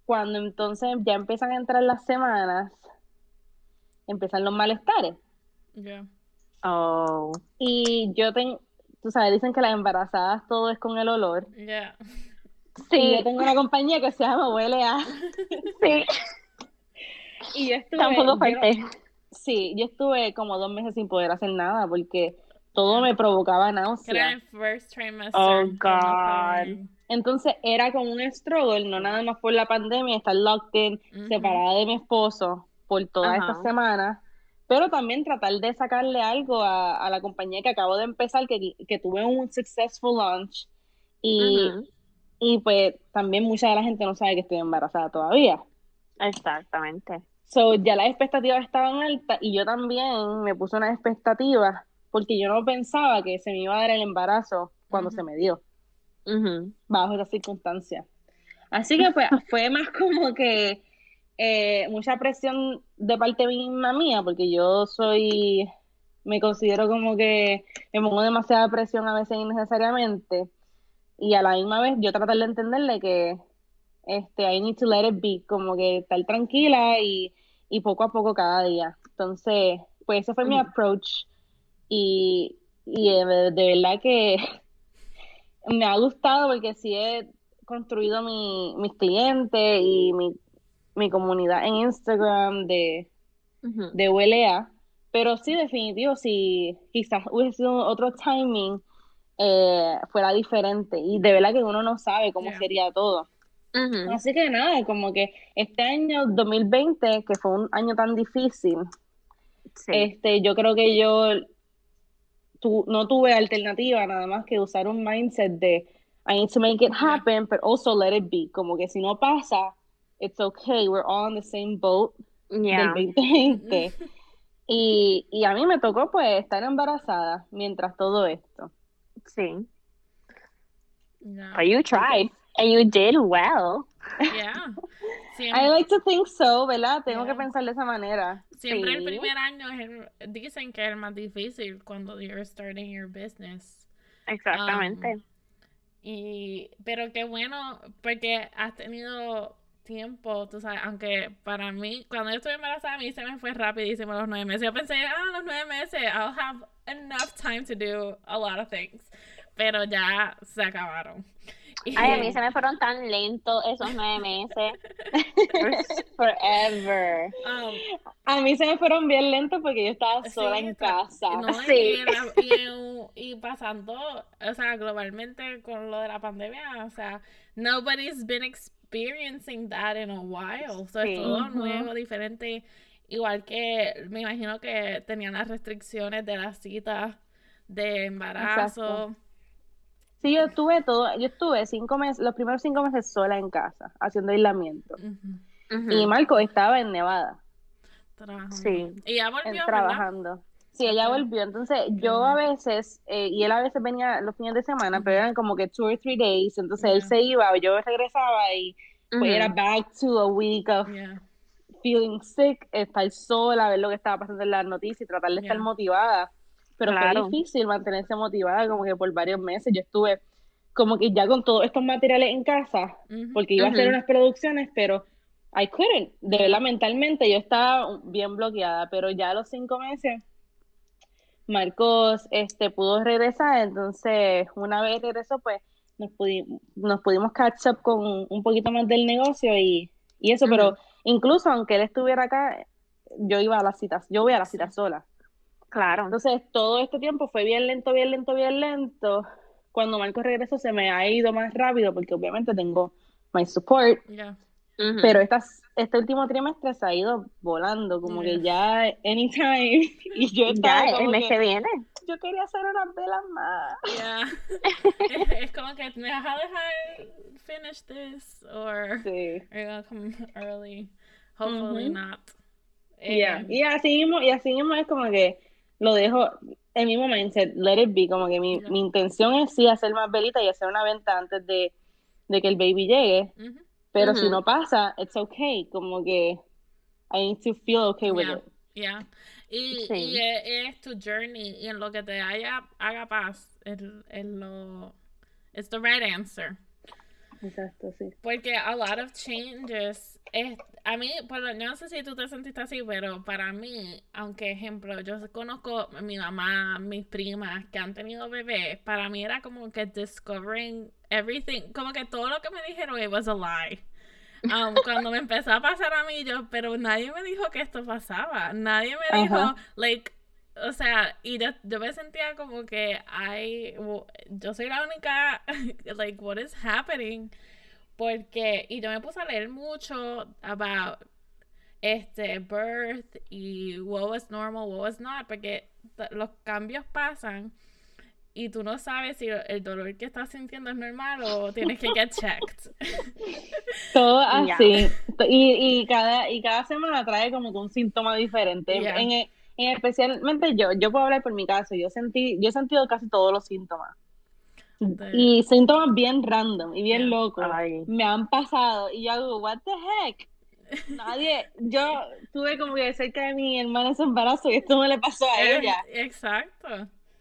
cuando entonces ya empiezan a entrar las semanas, empiezan los malestares. Yeah. Oh. Y yo tengo, tú sabes, dicen que las embarazadas todo es con el olor. Yeah. Y Sí, yo tengo una compañía que se llama Huele a. sí. Y yo estuve, Está un poco yo no- fuerte. sí, yo estuve como dos meses sin poder hacer nada porque todo me provocaba Que era náusea. el first trimester. Oh, God. Entonces era como un struggle, no nada más por la pandemia, estar locked in, separada de mi esposo por todas estas semanas, pero también tratar de sacarle algo a, a la compañía que acabo de empezar, que, que tuve un successful launch y. y pues también mucha de la gente no sabe que estoy embarazada todavía. Exactamente. So, ya las expectativas estaban altas y yo también me puse unas expectativas porque yo no pensaba que se me iba a dar el embarazo cuando se me dio, bajo esas circunstancias. Así que pues fue más como que eh, mucha presión de parte misma mía, porque yo soy, me considero como que me pongo demasiada presión a veces innecesariamente y a la misma vez yo tratar de entenderle que este, I need to let it be, como que estar tranquila y, y poco a poco cada día. Entonces, pues ese fue mi approach y, y de, de verdad que me ha gustado porque sí he construido mi, mis clientes y mi, mi comunidad en Instagram de, de ULA, pero sí, definitivo, si quizás hubiese sido otro timing, eh, fuera diferente y de verdad que uno no sabe cómo Yeah. sería todo. Así que nada, como que este año 2020, que fue un año tan difícil, Sí. este, yo creo que yo tu- no tuve alternativa nada más que usar un mindset de I need to make it happen, but also let it be. Como que si no pasa, it's okay, we're all on the same boat Yeah. del 2020. Y, y a mí me tocó pues estar embarazada mientras todo esto. Sí. Yeah. But you tried. And you did well. Yeah. I like to think so, ¿verdad? Tengo Yeah. que pensar de esa manera. siempre el primer año es el- dicen que es el más difícil cuando you're starting your business. Exactamente. Um, Y, pero qué bueno, porque has tenido tiempo, tú sabes, aunque para mí, cuando yo estuve embarazada, a mí se me fue rapidísimo los nueve meses. Yo pensé, ah, los nueve meses, I'll have enough time to do a lot of things. pero ya se acabaron. Y- Ay, a mí se me fueron tan lentos esos nueve meses. Forever. um, A mí se me fueron bien lentos porque yo estaba sola Sí, en casa. No, Sí. y pasando, o sea, globalmente con lo de la pandemia, o sea, nobody's been experiencing that in a while. So, Sí. es todo nuevo, diferente. Igual que me imagino que tenían las restricciones de las citas de embarazo. Sí, yo estuve todo, yo estuve cinco meses, los primeros cinco meses sola en casa, haciendo aislamiento. Y Marco estaba en Nevada, trabajando. Sí. Y ya volvió, ¿verdad? Sí, ella volvió. Entonces, yo a veces, eh, y él a veces venía los fines de semana, pero eran como que two or three days. Entonces, él Ya. se iba, yo regresaba y pues Ujú. era back to a week of Yeah. feeling sick, estar sola, ver lo que estaba pasando en las noticias y tratar de estar Ya. motivada. Pero Claro. fue difícil mantenerse motivada como que por varios meses. Yo estuve como que ya con todos estos materiales en casa, Ujú. porque iba a hacer unas producciones, pero I couldn't. De verdad, mentalmente yo estaba bien bloqueada, pero ya a los cinco meses Marcos este, pudo regresar, entonces una vez regresó, pues nos, pudi- nos pudimos catch up con un poquito más del negocio y, y eso, pero incluso aunque él estuviera acá, yo iba a las citas, yo voy a las citas sola. Claro. Entonces todo este tiempo fue bien lento, bien lento, bien lento. Cuando Marcos regresó se me ha ido más rápido porque obviamente tengo my support, Yeah. Pero estas, este último trimestre se ha ido volando, como que ya anytime, y yo estaba ya, el mes que, que viene. yo quería hacer unas velas más. Yeah. es, es como que me vas a dejar finish this or Sí. you gonna come early? Hopefully Ujú. not. Yeah. Y así mismo, y así mismo es como que lo dejo en mi mindset, let it be, como que mi, mi intención es sí hacer más velitas y hacer una venta antes de, de que el baby llegue, ujú. Pero si no pasa, it's okay, como que I need to feel okay with Yeah. it. Yeah. Y, Sí. y es, es tu journey y en lo que te haya, haga paz es, es lo it's the right answer. Exacto, sí. Porque a lot of changes, es, a mí, por lo- yo no sé si tú te sentiste así, pero para mí, aunque ejemplo, yo conozco a mi mamá, mis primas que han tenido bebés, para mí era como que discovering everything, como que todo lo que me dijeron it was a lie. Um, cuando me empezó a pasar a mí, yo, pero nadie me dijo que esto pasaba, nadie me dijo, like, o sea, y yo, yo me sentía como que I, yo soy la única, like, what is happening? Porque, y yo me puse a leer mucho about este birth y what was normal, what was not, porque los cambios pasan y tú no sabes si el dolor que estás sintiendo es normal o tienes que get checked. Todo así. Y, y, cada, y cada semana trae como que un síntoma diferente. Yeah. En, en especialmente yo, yo puedo hablar por mi caso, yo sentí, yo he sentido casi todos los síntomas. De- Y síntomas bien random y bien Yeah. locos. Ay. Me han pasado y yo hago, what the heck? Nadie, yo tuve como que cerca de mi hermana en su embarazo y esto no le pasó a Eh, ella. Exacto.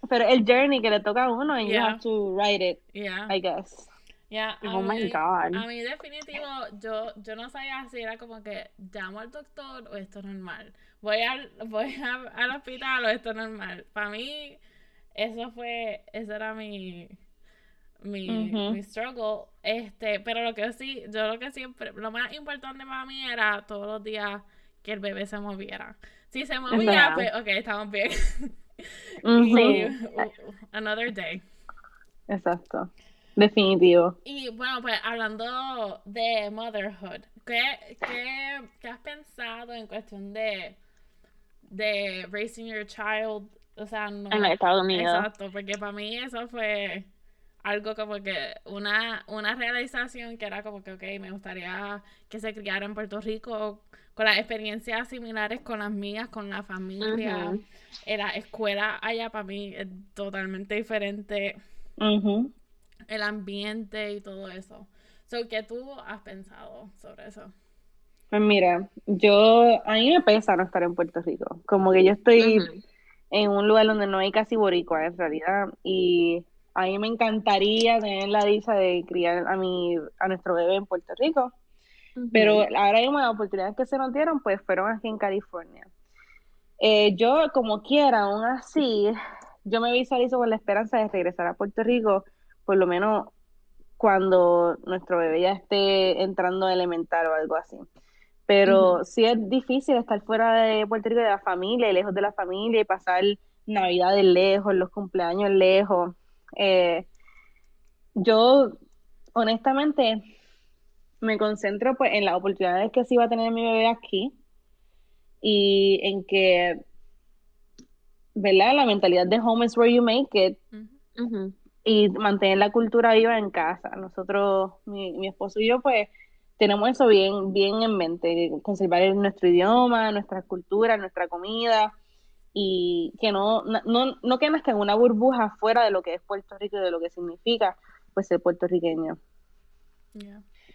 Pero el journey que le toca a uno you Yeah. have to write it, Yeah. I guess. Yeah, Oh my mí- God. A mí definitivo, yo, yo no sabía si era como que llamo al doctor o esto es normal. Voy al, voy a- al hospital o esto es normal. Para mí, eso fue, eso era mi, mi, mi struggle. Este, pero lo que sí, yo lo que siempre, lo más importante para mí era todos los días que el bebé se moviera. Si se movía, pues ok, estamos bien. Y, uh, another day. Exacto. Definitivo. Y bueno, pues hablando de motherhood, ¿qué, qué, qué has pensado en cuestión de, de raising your child? O sea, no. En Estados Unidos. Exacto, porque para mí eso fue algo como que una, una realización que era como que, ok, me gustaría que se criara en Puerto Rico con las experiencias similares con las mías, con la familia. Eh, La escuela allá para mí es totalmente diferente Ujú. El ambiente y todo eso. So, ¿qué tú has pensado sobre eso? Pues mira, yo, a mí me pesa no estar en Puerto Rico. Como que yo estoy en un lugar donde no hay casi boricua en realidad. Y a mí me encantaría tener la dicha de criar a mi, a nuestro bebé en Puerto Rico. Pero ahora mismo las oportunidades que se nos dieron, pues fueron aquí en California. Eh, yo, como quiera, aún así, yo me visualizo con la esperanza de regresar a Puerto Rico, por lo menos cuando nuestro bebé ya esté entrando a elemental o algo así. Pero sí es difícil estar fuera de Puerto Rico de la familia, lejos de la familia y pasar Navidades lejos, los cumpleaños lejos. Eh, yo, honestamente, me concentro pues en las oportunidades que sí va a tener mi bebé aquí y en que, ¿verdad? La mentalidad de home is where you make it y mantener la cultura viva en casa. Nosotros, mi, mi esposo y yo, pues tenemos eso bien, bien en mente, conservar nuestro idioma, nuestra cultura, nuestra comida y que no, no, no que en una burbuja fuera de lo que es Puerto Rico y de lo que significa pues ser puertorriqueño.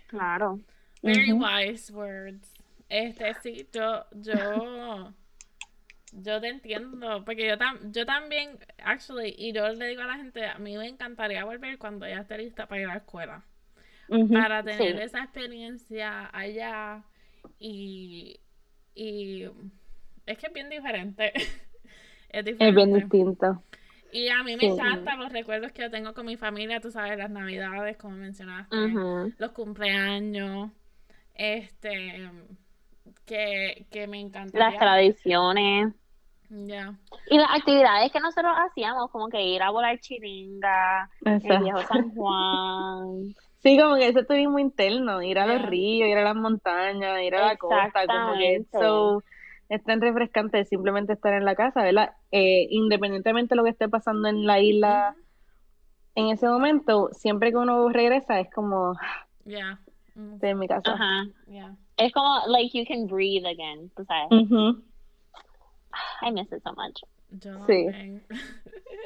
Claro. Very wise words. Este sí, yo, yo, yo te entiendo, porque yo, tam, yo también, actually, y yo le digo a la gente, a mí me encantaría volver cuando ya esté lista para ir a la escuela, para tener esa experiencia allá y, y es que es bien diferente. es diferente. Es bien distinto. Y a mí me encantan los recuerdos que yo tengo con mi familia, tú sabes, las navidades, como mencionaste, los cumpleaños, este, que, que me encantan. Las tradiciones. Ya. Y las actividades que nosotros hacíamos, como que ir a volar chiringa, el viejo San Juan. Sí, como que ese turismo interno, ir a los ríos, ir a las montañas, ir a la costa, como que eso es tan refrescante simplemente estar en la casa, ¿verdad? Eh, independientemente de lo que esté pasando en la isla en ese momento, siempre que uno regresa es como, ya, estoy en mi casa. Ajá. Es como, like, you can breathe again, tú sabes. I miss it so much. sí.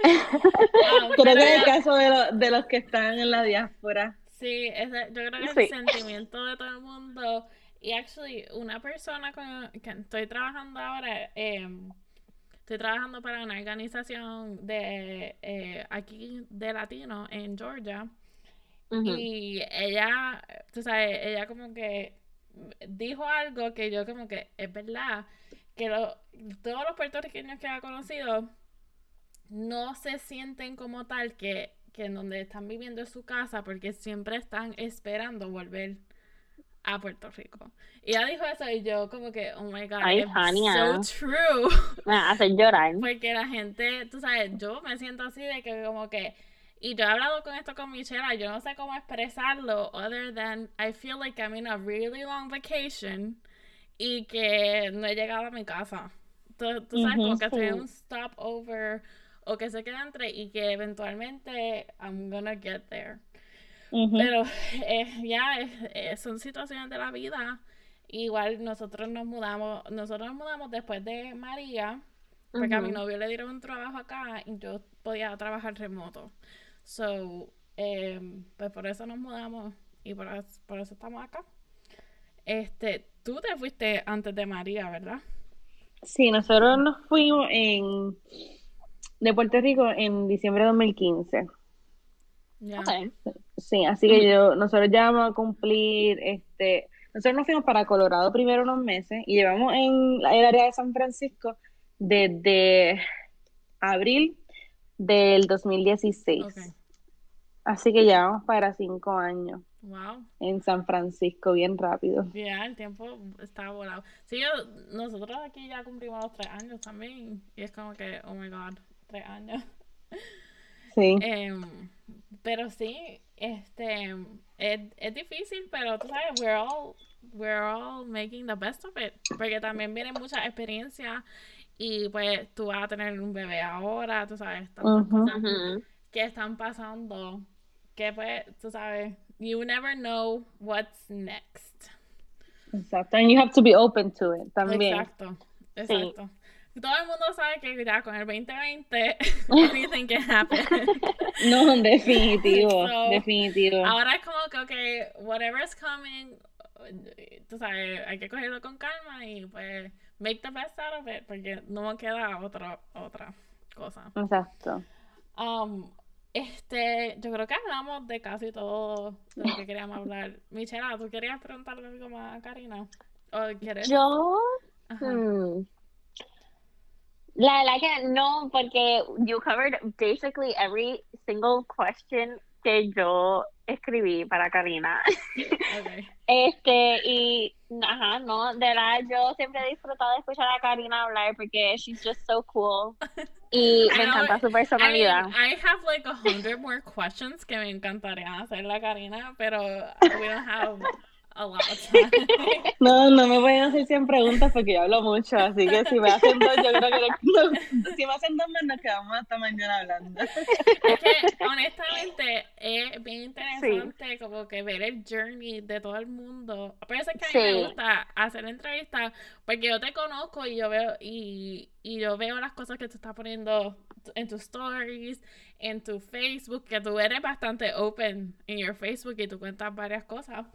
Ah, creo que es el caso de, de, los que están en la diáspora. Sí, ese, yo creo que es el sentimiento de todo el mundo y actually, una persona con que estoy trabajando ahora, em, estoy trabajando para una organización de eh, aquí de latino en Georgia. Y ella, tú sabes, ella como que dijo algo que yo como que es verdad, que todos los puertorriqueños que ha conocido no se sienten como tal que, que en donde están viviendo es su casa porque siempre están esperando volver a Puerto Rico. Y ella dijo eso y yo como que, oh my god, Ay, so true. Me hace llorar. Porque la gente, tú sabes, yo me siento así de que como que, y yo he hablado con esto con Michelle, yo no sé cómo expresarlo, other than I feel like I'm in a really long vacation y que no he llegado a mi casa. Tú, tú sabes, como que estoy en un stopover o que se queda entre y que eventualmente I'm gonna get there. Pero eh, ya eh, son situaciones de la vida. Igual nosotros nos mudamos, nosotros nos mudamos después de María, porque a mi novio le dieron un trabajo acá y yo podía trabajar remoto. So, em, pues por eso nos mudamos y por, por eso estamos acá. Este, tú te fuiste antes de María, ¿verdad? Sí, nosotros nos fuimos en de Puerto Rico en diciembre de 2015. Sí, así que yo, nosotros ya vamos a cumplir, este, nosotros nos fuimos para Colorado primero unos meses y llevamos en el área de San Francisco desde abril del 2016. Así que ya vamos para cinco años. Wow. En San Francisco, bien rápido. Ya, el tiempo está volado. Sí, nosotros aquí ya cumplimos los tres años también. Y es como que, oh my god, tres años. Sí. Em, pero sí, este, es, es, difícil, pero tú sabes, we're all, we're all making the best of it, porque también viene mucha experiencia y pues tú vas a tener un bebé ahora, tú sabes, tantas cosas que están pasando, que pues, tú sabes, you never know what's next. Exacto, and you have to be open to it también. Exacto, exacto todo el mundo sabe que ya con el 2020 anything can happen. no, definitivo, definitivo. Ahora es como que, ok, whatever's coming, tú sabes, hay que cogerlo con calma y pues make the best out of it porque no queda otra, otra cosa. Exacto. Um, este, yo creo que hablamos de casi todo de lo que queríamos hablar. Michela, ¿tú querías preguntarle algo más a Karina? ¿O quieres? Yo... Hmm. La verdad que no, porque you covered basically every single question que yo escribí para Karina. Okay. Este, y, ajá, no, de verdad, yo siempre he disfrutado de escuchar a Karina hablar porque she's just so cool. Y me encanta su I personalidad. mean, I have like a hundred more questions que me encantaría hacerle a Karina, pero we don't have a lot of time. No, no me pueden hacer 100 preguntas porque yo hablo mucho, así que si me hacen dos, yo creo que no- si me hacen dos más nos quedamos hasta mañana hablando. Es que honestamente es bien interesante como que ver el journey de todo el mundo. Por eso es que a mí me gusta hacer entrevistas, porque yo te conozco y yo veo y, y yo veo las cosas que tú estás poniendo en tus stories, en tu Facebook, que tú eres bastante open en your Facebook y tú cuentas varias cosas.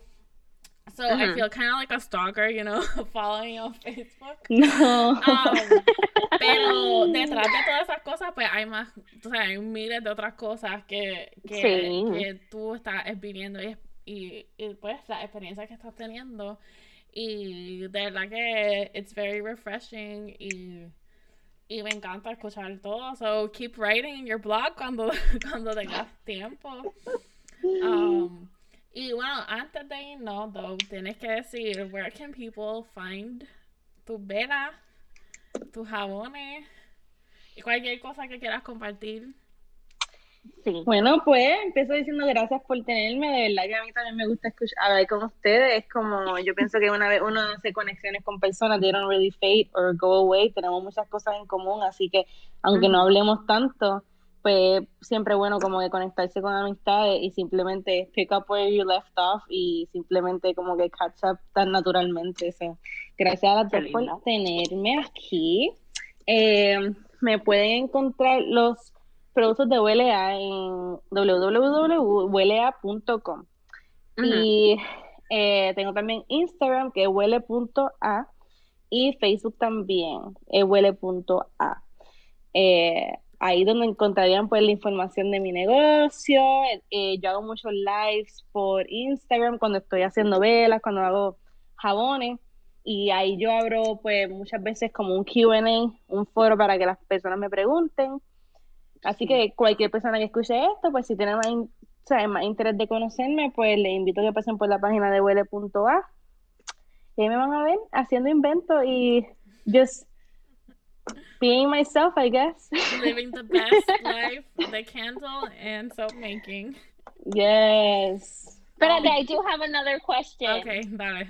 So I Ujú. feel kind of like a stalker, you know, following you on Facebook. No. Um, pero detrás de todas esas cosas, pues hay más, o sea, hay miles de otras cosas que, que, Sí. que tú estás viviendo y, y, y, pues la experiencia que estás teniendo. Y de verdad que it's very refreshing y, y me encanta escuchar todo. So keep writing in your blog cuando, cuando tengas tiempo. Um, y bueno, antes de irnos, though, tienes que decir where can people find tus velas, tus jabones y cualquier cosa que quieras compartir. Sí. Bueno, pues empiezo diciendo gracias por tenerme. De verdad que a mí también me gusta escuchar, hablar con ustedes. Es como, yo pienso que una vez uno hace conexiones con personas, they don't really fade or go away. Tenemos muchas cosas en común, así que aunque no hablemos tanto, pues siempre bueno como de conectarse con amistades y simplemente pick up where you left off y simplemente como que catch up tan naturalmente. So, gracias a las dos por tenerme aquí. Eh, me pueden encontrar los productos de WLA en www.welea.com. Ujú. Y eh, tengo también Instagram, que es huele.a, y Facebook también, es huele.a. Eh, ahí donde encontrarían pues la información de mi negocio. Eh, yo hago muchos lives por Instagram cuando estoy haciendo velas, cuando hago jabones. Y ahí yo abro pues muchas veces como un QA, un foro para que las personas me pregunten. Así que cualquier persona que escuche esto, pues si tiene más, in- o sea, más interés de conocerme, pues les invito a que pasen por la página de huele.a. Y ahí me van a ver haciendo inventos y just being myself, I guess. Living the best life, the candle and soap making. Yes. Espérate, I do have another question. Okay, dale.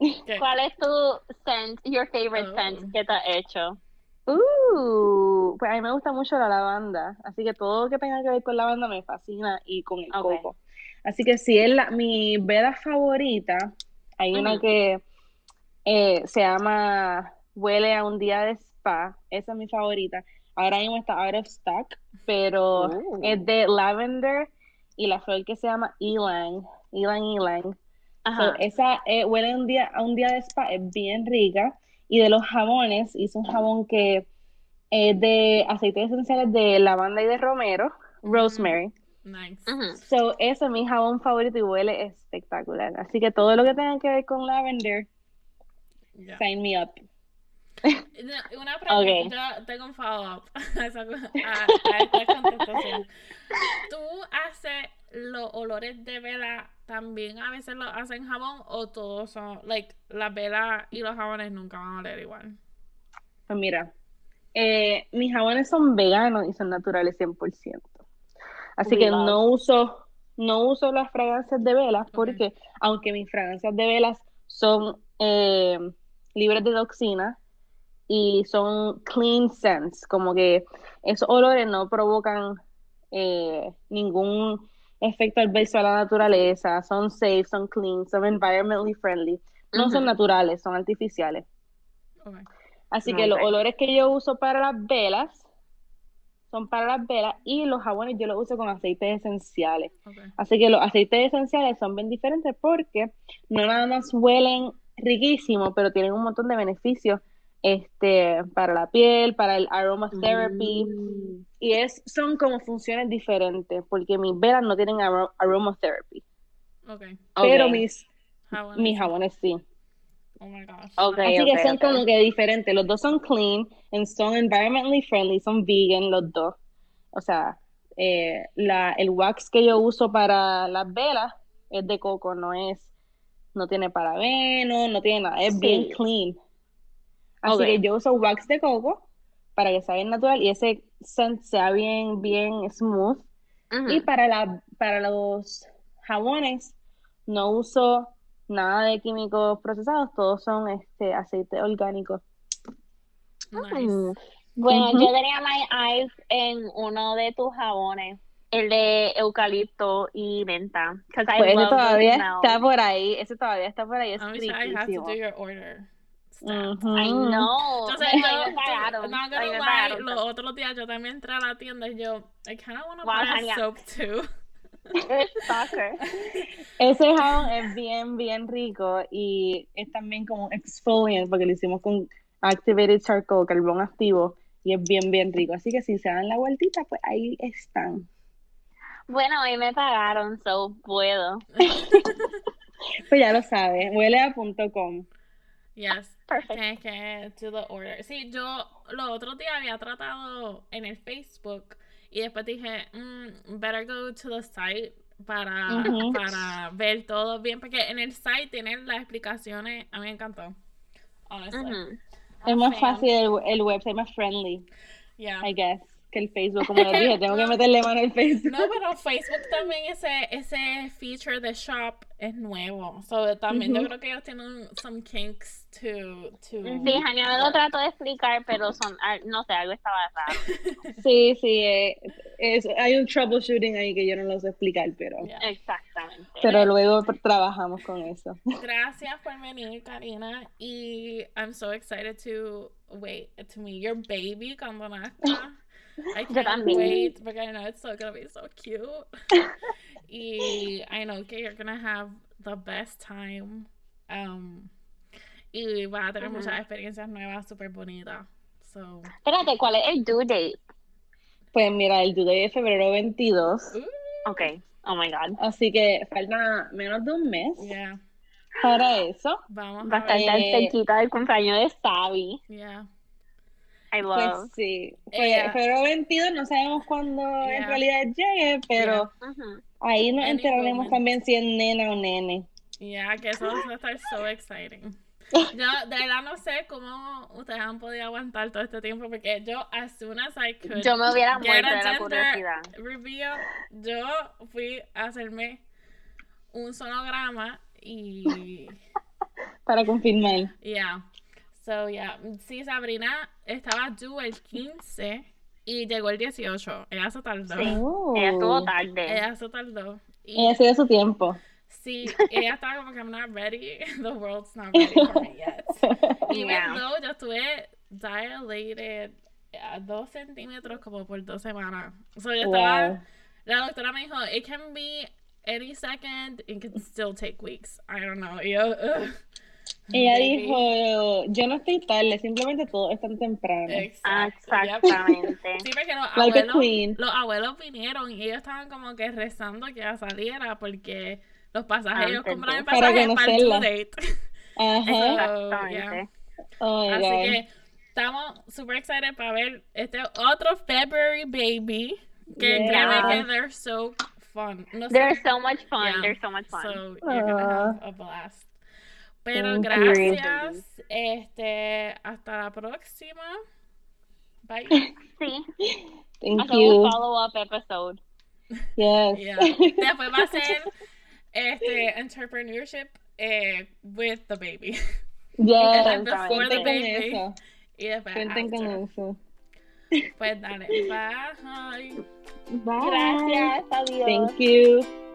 ¿Qué? ¿Cuál es tu scent, your favorite Oh. scent que te ha hecho? Uh, pues a mí me gusta mucho la lavanda, así que todo lo que tenga que ver con lavanda me fascina y con el Ok. coco. Así que si es la, mi vela favorita, hay una que eh, se llama Huele a un día de spa, esa es mi favorita. Ahora mismo está out of stock, pero Uh. es de lavender y la flor que se llama ylang, ylang ylang. So, esa eh, huele un día, a un día de spa, es bien rica. Y de los jabones, hice un jabón que es de aceites esenciales de lavanda y de romero, rosemary. Nice. Ujú. So, ese es mi jabón favorito y huele espectacular. Así que todo lo que tenga que ver con lavender, Yeah. sign me up. Una pregunta, yo tengo un follow-up a, esa- a- a esta contestación. ¿Tú haces los olores de vela también a veces lo hacen jabón o todos son, like, las velas y los jabones nunca van a oler igual? Pues mira, eh, mis jabones son veganos y son naturales 100%. Así We que love. no uso, no uso las fragancias de velas porque aunque mis fragancias de velas son eh, libres de toxinas y son clean scents, como que esos olores no provocan eh, ningún efecto adverso a la naturaleza, son safe, son clean, son environmentally friendly. No son naturales, son artificiales. Okay. Así que los olores que yo uso para las velas son para las velas y los jabones yo los uso con aceites esenciales. Okay. Así que los aceites esenciales son bien diferentes porque no nada más huelen riquísimo, pero tienen un montón de beneficios este, para la piel, para el aromatherapy. Mm. Y es, son como funciones diferentes porque mis velas no tienen aro- aromatherapy, Okay. pero mis, Jabones. mis jabones sí. Oh my gosh. Okay, Así que son okay. como que diferentes. Los dos son clean and son environmentally friendly, son vegan los dos. O sea, eh, la, el wax que yo uso para las velas es de coco, no es, no tiene parabeno, no tiene nada, es Sí. bien clean. Así que yo uso wax de coco para que sea bien natural y ese scent sea bien, bien smooth. Y para la, para los jabones no uso nada de químicos procesados, todos son este aceite orgánico. Nice. Mm. Bueno, Ujú. yo tenía my eyes en uno de tus jabones, el de eucalipto y menta. Pues ese todavía está por ahí, ese todavía está por ahí, es I'm sure I have to riquísimo. Ujú. I know. Yo sé, Ay, yo, me pagaron. Ay, me pagaron. los otros días yo también entré a la tienda y yo, I kinda wanna Wow, buy a soap too. Ese jabón es bien, bien rico y es también como un exfoliant porque lo hicimos con Activated Charcoal, carbón activo, y es bien, bien rico. Así que si se dan la vueltita, pues ahí están. Bueno, hoy me pagaron, so puedo. Pues ya lo sabes, huele a punto .com. Yes. Perfect. Tienes que do the order. Sí, yo los otros días había tratado en el Facebook y después dije, mm, better go to the site para, Ujú. para ver todo bien, porque en el site tienen las explicaciones. A mí me encantó. Honestly. Es más fácil el, el website, más friendly, Yeah. I guess, que el Facebook. Como les dije, tengo que meterle mano al Facebook. No, pero Facebook también ese, ese feature de shop es nuevo. So también yo creo que ellos tienen some kinks to, to Sí, Jania me lo trato de explicar, pero son, ah, no sé, algo estaba raro. Sí, sí, eh, es- hay un troubleshooting ahí que yo no lo sé explicar, pero, Yeah. Exactamente. pero luego trabajamos con eso. Gracias por venir, Karina. Y I'm so excited to wait to meet your baby cuando nazca. I can't también. wait because I know it's so gonna be so cute. y I know que you're gonna have the best time. Um, y vas a tener Ujú. muchas experiencias nuevas, súper bonitas. So, Espérate, ¿cuál es el due date? Pues mira, el due date es febrero 22, ooh, Ok. Oh my god. así que falta menos de un mes yeah. para eso. Vamos a Bastante ver. Cerquita del cumpleaños de Sabi. Yeah. I Pues love. sí, Fe- Ella- febrero 22 no sabemos cuándo Yeah. en realidad llegue, pero Ujú. ahí nos Any enteraremos moment. también si es nena o nene. Yeah, que eso va a estar so exciting. Yo de verdad no sé cómo ustedes han podido aguantar todo este tiempo porque yo as soon as I could Yo me hubiera muerto a de la curiosidad. reveal, yo fui a hacerme un sonograma y Para confirmar. yeah. So yeah, sí Sabrina estaba due el 15 y llegó el 18. Ella se tardó. Sí. Oh. Ella estuvo tarde. Ella se tardó. Y Ella se dio su tiempo. Sí, ella estaba como que I'm not ready. The world's not ready for me yet. Even Yeah. though yo estuve dilated a dos centímetros como por dos semanas. So yo estaba, Wow. la doctora me dijo, it can be any second, it can still take weeks. I don't know. Y yo, ugh. Ella Baby. dijo, yo no estoy tarde, simplemente todo es tan temprano. Exacto, yep. Exactamente. Sí, porque los Like abuelos, los abuelos vinieron y ellos estaban como que rezando que ella saliera porque los pasajes, ellos Antes compraron el de- Para pasaje para el due date. Ajá. Exactamente. Oh Así God. que estamos super excited para ver este otro February baby. Que Yeah. créeme que they're so fun. No sé, They're so much fun. Yeah. They're so much fun. so you're gonna have Ah. a blast. Pero Thank you. gracias. Este, hasta la próxima. Bye. sí. Thank you. un follow-up episode. Yes. Yeah. Después va a ser este entrepreneurship eh, with the baby. Yes. Before the baby. eso. Y después Cuenten con after. eso. Pues dale, bye. Bye. Gracias. Adiós. Thank you.